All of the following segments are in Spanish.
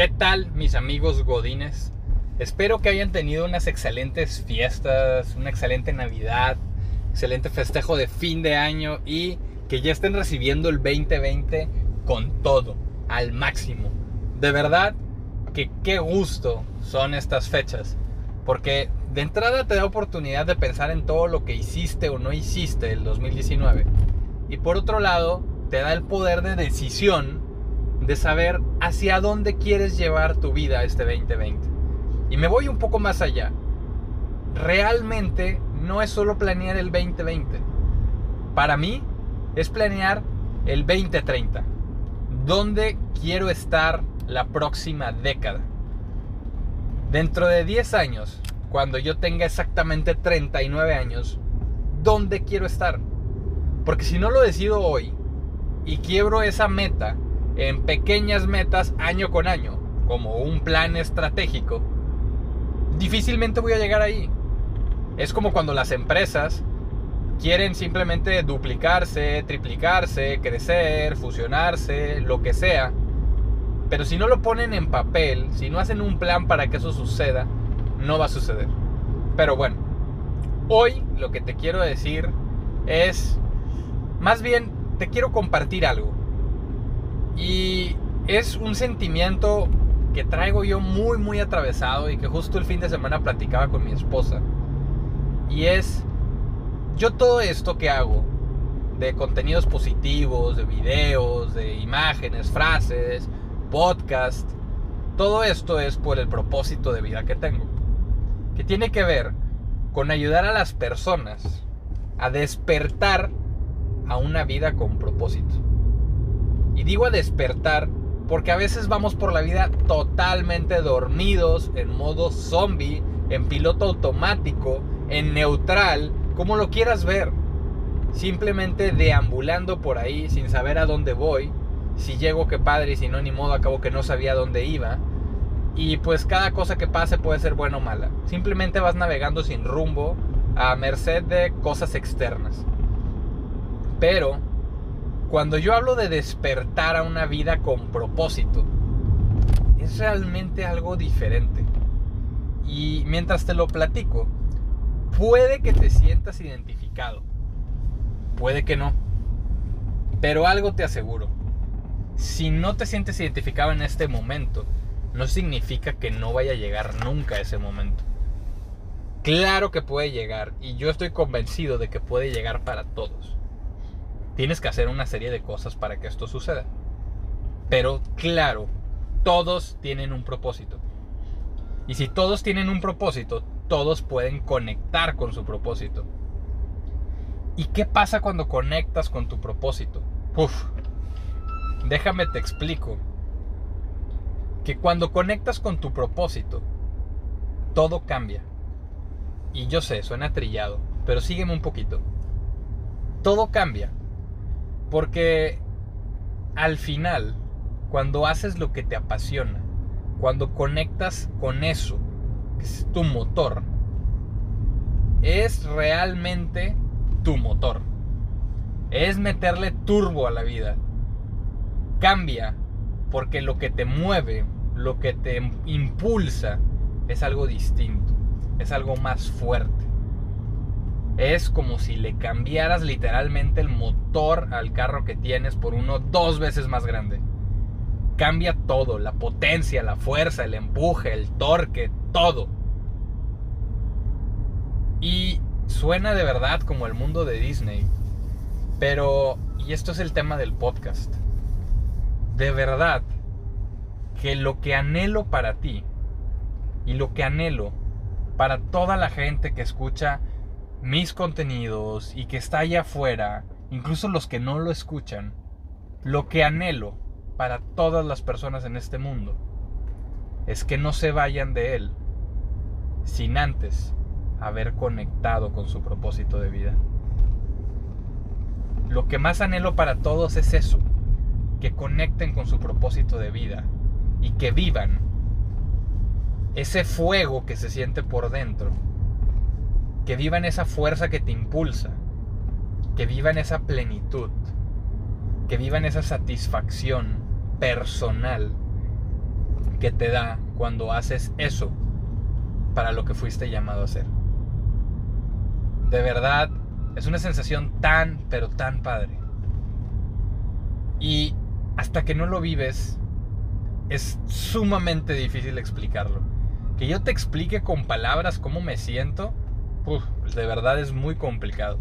¿Qué tal mis amigos godines? Espero que hayan tenido unas excelentes fiestas, una excelente Navidad, excelente festejo de fin de año y que ya estén recibiendo el 2020 con todo, al máximo. De verdad que qué gusto son estas fechas, porque de entrada te da oportunidad de pensar en todo lo que hiciste o no hiciste el 2019. Y por otro lado, te da el poder de decisión de saber hacia dónde quieres llevar tu vida este 2020. Y me voy un poco más allá. Realmente no es solo planear el 2020. Para mí es planear el 2030. ¿Dónde quiero estar la próxima década? Dentro de 10 años, cuando yo tenga exactamente 39 años, ¿dónde quiero estar? Porque si no lo decido hoy y quiebro esa meta, en pequeñas metas año con año, como un plan estratégico, difícilmente voy a llegar ahí. Es como cuando las empresas quieren simplemente duplicarse, triplicarse, crecer, fusionarse, lo que sea. Pero si no lo ponen en papel, si no hacen un plan para que eso suceda, no va a suceder. Pero bueno, hoy lo que te quiero decir es, más bien, te quiero compartir algo. Y es un sentimiento que traigo yo muy, muy atravesado y que justo el fin de semana platicaba con mi esposa. Y es, yo todo esto que hago, de contenidos positivos, de videos, de imágenes, frases, podcast, todo esto es por el propósito de vida que tengo. Que tiene que ver con ayudar a las personas a despertar a una vida con propósito. Y digo a despertar porque a veces vamos por la vida totalmente dormidos, en modo zombie, en piloto automático, en neutral, como lo quieras ver. Simplemente deambulando por ahí sin saber a dónde voy. Si llego, qué padre, y si no, ni modo, acabo que no sabía dónde iba. Y pues cada cosa que pase puede ser buena o mala. Simplemente vas navegando sin rumbo a merced de cosas externas. Pero cuando yo hablo de despertar a una vida con propósito, es realmente algo diferente. Y mientras te lo platico, puede que te sientas identificado, puede que no, pero algo te aseguro. Si no te sientes identificado en este momento, no significa que no vaya a llegar nunca ese momento. Claro que puede llegar y yo estoy convencido de que puede llegar para todos. Tienes que hacer una serie de cosas para que esto suceda. Pero claro, todos tienen un propósito. Y si todos tienen un propósito, todos pueden conectar con su propósito. ¿Y qué pasa cuando conectas con tu propósito? Uf, déjame te explico. Que cuando conectas con tu propósito, todo cambia. Y yo sé, suena trillado, pero sígueme un poquito. Todo cambia. Porque al final, cuando haces lo que te apasiona, cuando conectas con eso, que es tu motor, es realmente tu motor. Es meterle turbo a la vida. Cambia porque lo que te mueve, lo que te impulsa, es algo distinto, es algo más fuerte. Es como si le cambiaras literalmente el motor al carro que tienes por uno dos veces más grande. Cambia todo, la potencia, la fuerza, el empuje, el torque, todo. Y suena de verdad como el mundo de Disney. Pero, y esto es el tema del podcast. De verdad que lo que anhelo para ti y lo que anhelo para toda la gente que escucha mis contenidos y que está allá afuera, incluso los que no lo escuchan, lo que anhelo para todas las personas en este mundo es que no se vayan de él sin antes haber conectado con su propósito de vida. Lo que más anhelo para todos es eso, que conecten con su propósito de vida y que vivan ese fuego que se siente por dentro que vivan esa fuerza que te impulsa, que vivan esa plenitud, que vivan esa satisfacción personal, que te da cuando haces eso para lo que fuiste llamado a hacer. De verdad, es una sensación tan, pero tan padre. Y hasta que no lo vives, es sumamente difícil explicarlo. Que yo te explique con palabras cómo me siento, de verdad es muy complicado.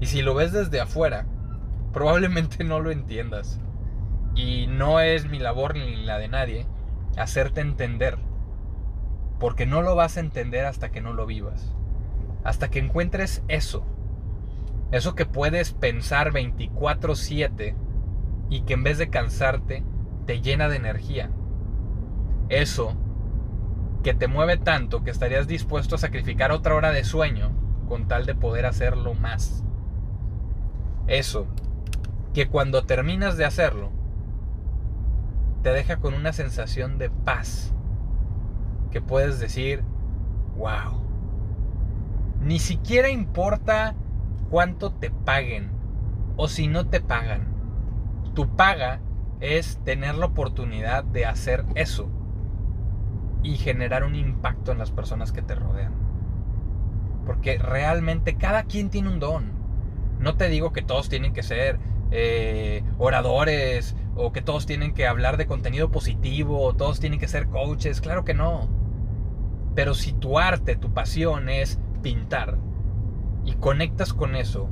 Y si lo ves desde afuera, probablemente no lo entiendas. Y no es mi labor ni la de nadie hacerte entender. Porque no lo vas a entender hasta que no lo vivas. Hasta que encuentres eso. Eso que puedes pensar 24/7 y que en vez de cansarte, te llena de energía. Eso que te mueve tanto que estarías dispuesto a sacrificar otra hora de sueño con tal de poder hacerlo más. Eso que cuando terminas de hacerlo, te deja con una sensación de paz. Que puedes decir, wow. Ni siquiera importa cuánto te paguen o si no te pagan. Tu paga es tener la oportunidad de hacer eso y generar un impacto en las personas que te rodean. Porque realmente cada quien tiene un don. No te digo que todos tienen que ser eh, oradores o que todos tienen que hablar de contenido positivo o todos tienen que ser coaches. Claro que no. Pero si tu arte, tu pasión es pintar y conectas con eso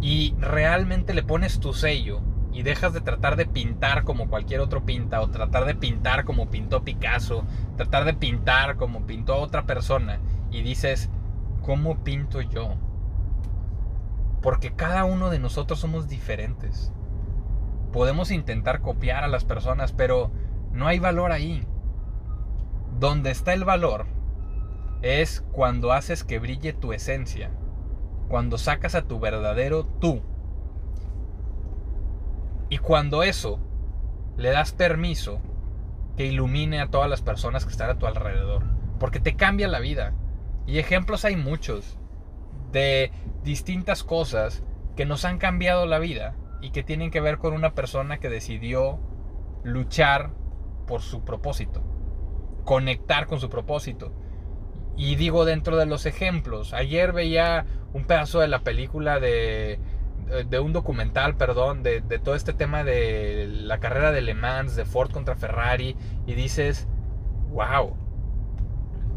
y realmente le pones tu sello y dejas de tratar de pintar como cualquier otro pinta o tratar de pintar como pintó Picasso, tratar de pintar como pintó otra persona y dices, ¿cómo pinto yo? Porque cada uno de nosotros somos diferentes. Podemos intentar copiar a las personas, pero no hay valor ahí. Donde está el valor es cuando haces que brille tu esencia, cuando sacas a tu verdadero tú y cuando eso le das permiso que ilumine a todas las personas que están a tu alrededor, porque te cambia la vida. Y ejemplos hay muchos de distintas cosas que nos han cambiado la vida y que tienen que ver con una persona que decidió luchar por su propósito, conectar con su propósito. Y digo dentro de los ejemplos, ayer veía un pedazo de la película de de un documental, perdón, de, todo este tema de la carrera de Le Mans, de Ford contra Ferrari, y dices, wow,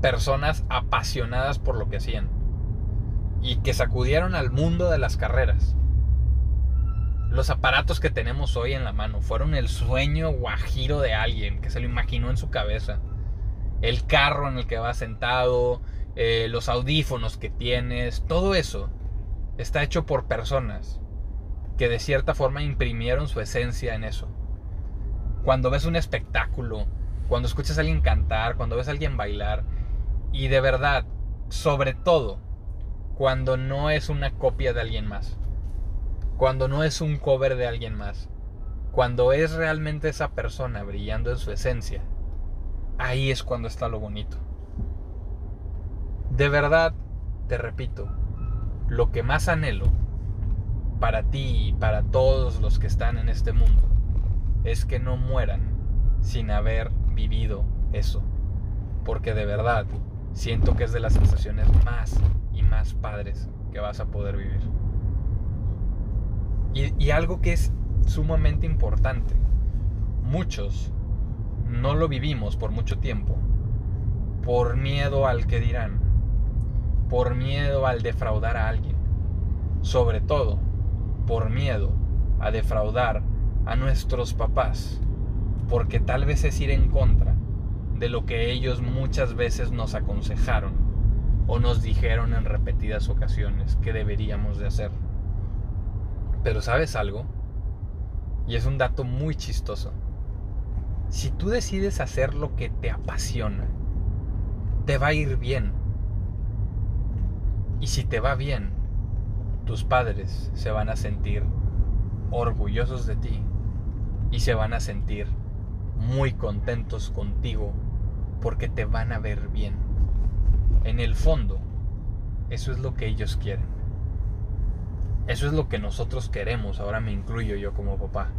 personas apasionadas por lo que hacían y que sacudieron al mundo de las carreras. Los aparatos que tenemos hoy en la mano fueron el sueño guajiro de alguien que se lo imaginó en su cabeza. El carro en el que vas sentado, eh, los audífonos que tienes, todo eso está hecho por personas que de cierta forma imprimieron su esencia en eso. Cuando ves un espectáculo, cuando escuchas a alguien cantar, cuando ves a alguien bailar, y de verdad, sobre todo, cuando no es una copia de alguien más, cuando no es un cover de alguien más, cuando es realmente esa persona brillando en su esencia, ahí es cuando está lo bonito. De verdad, te repito, lo que más anhelo para ti y para todos los que están en este mundo es que no mueran sin haber vivido eso. Porque de verdad siento que es de las sensaciones más y más padres que vas a poder vivir. Y, algo que es sumamente importante. Muchos no lo vivimos por mucho tiempo por miedo al que dirán por miedo al defraudar a alguien, sobre todo por miedo a defraudar a nuestros papás, porque tal vez es ir en contra de lo que ellos muchas veces nos aconsejaron o nos dijeron en repetidas ocasiones que deberíamos de hacer. Pero ¿sabes algo? Y es un dato muy chistoso. Si tú decides hacer lo que te apasiona, te va a ir bien y si te va bien, tus padres se van a sentir orgullosos de ti y se van a sentir muy contentos contigo porque te van a ver bien. En el fondo, eso es lo que ellos quieren. Eso es lo que nosotros queremos, ahora me incluyo yo como papá.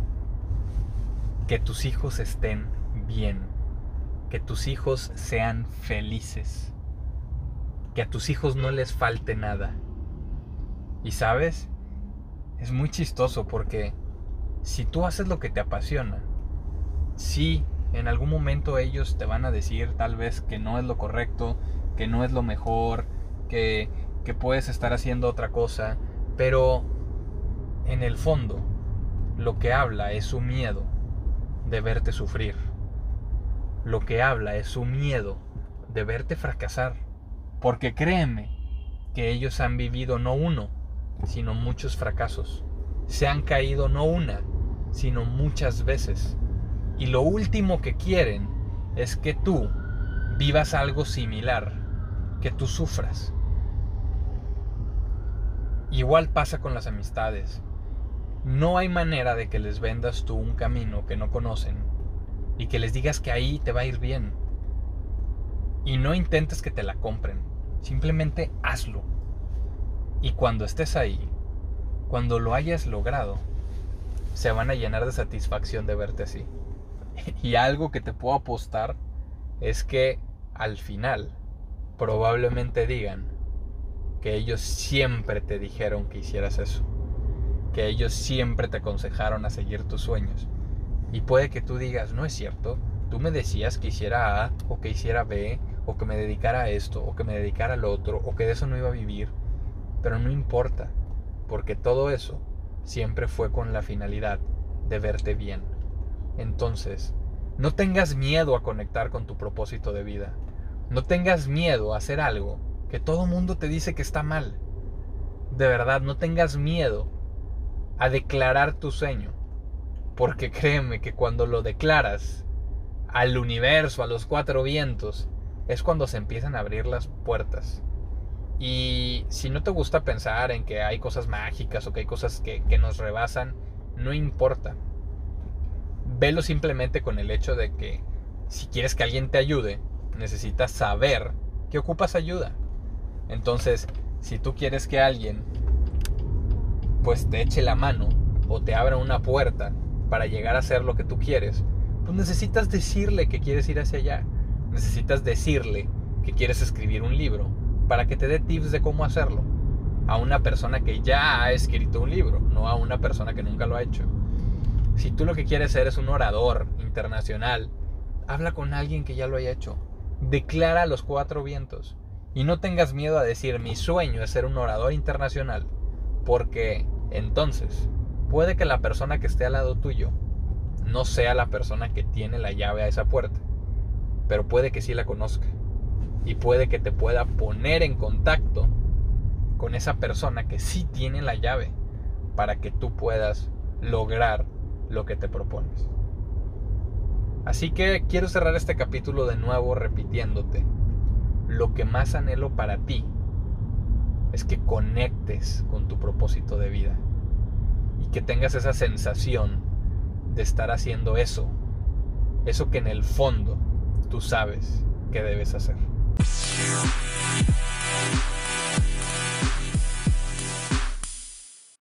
Que tus hijos estén bien, que tus hijos sean felices, que a tus hijos no les falte nada. Y sabes, es muy chistoso porque si tú haces lo que te apasiona, sí, en algún momento ellos te van a decir tal vez que no es lo correcto, que no es lo mejor, que, que puedes estar haciendo otra cosa, pero en el fondo lo que habla es su miedo de verte sufrir. Lo que habla es su miedo de verte fracasar. Porque créeme que ellos han vivido no uno, sino muchos fracasos. Se han caído no una, sino muchas veces. Y lo último que quieren es que tú vivas algo similar, que tú sufras. Igual pasa con las amistades. No hay manera de que les vendas tú un camino que no conocen y que les digas que ahí te va a ir bien. Y no intentes que te la compren, simplemente hazlo. Y cuando estés ahí, cuando lo hayas logrado, se van a llenar de satisfacción de verte así. Y algo que te puedo apostar es que al final probablemente digan que ellos siempre te dijeron que hicieras eso que ellos siempre te aconsejaron a seguir tus sueños. Y puede que tú digas, no es cierto, tú me decías que hiciera A o que hiciera B o que me dedicara a esto o que me dedicara al otro o que de eso no iba a vivir. Pero no importa, porque todo eso siempre fue con la finalidad de verte bien. Entonces, no tengas miedo a conectar con tu propósito de vida. No tengas miedo a hacer algo que todo mundo te dice que está mal. De verdad, no tengas miedo a declarar tu sueño. Porque créeme que cuando lo declaras al universo, a los cuatro vientos, es cuando se empiezan a abrir las puertas. Y si no te gusta pensar en que hay cosas mágicas o que hay cosas que, nos rebasan, no importa. Velo simplemente con el hecho de que si quieres que alguien te ayude, necesitas saber que ocupas ayuda. Entonces, si tú quieres que alguien pues te eche la mano o te abra una puerta para llegar a hacer lo que tú quieres, pues necesitas decirle que quieres ir hacia allá. Necesitas decirle que quieres escribir un libro para que te dé tips de cómo hacerlo. A una persona que ya ha escrito un libro, no a una persona que nunca lo ha hecho. Si tú lo que quieres ser es un orador internacional, habla con alguien que ya lo haya hecho. Declara los cuatro vientos. Y no tengas miedo a decir, mi sueño es ser un orador internacional. Porque entonces puede que la persona que esté al lado tuyo no sea la persona que tiene la llave a esa puerta, pero puede que sí la conozca. Y puede que te pueda poner en contacto con esa persona que sí tiene la llave para que tú puedas lograr lo que te propones. Así que quiero cerrar este capítulo de nuevo repitiéndote, lo que más anhelo para ti es que conectes con tu propósito de vida y que tengas esa sensación de estar haciendo eso, eso que en el fondo tú sabes que debes hacer.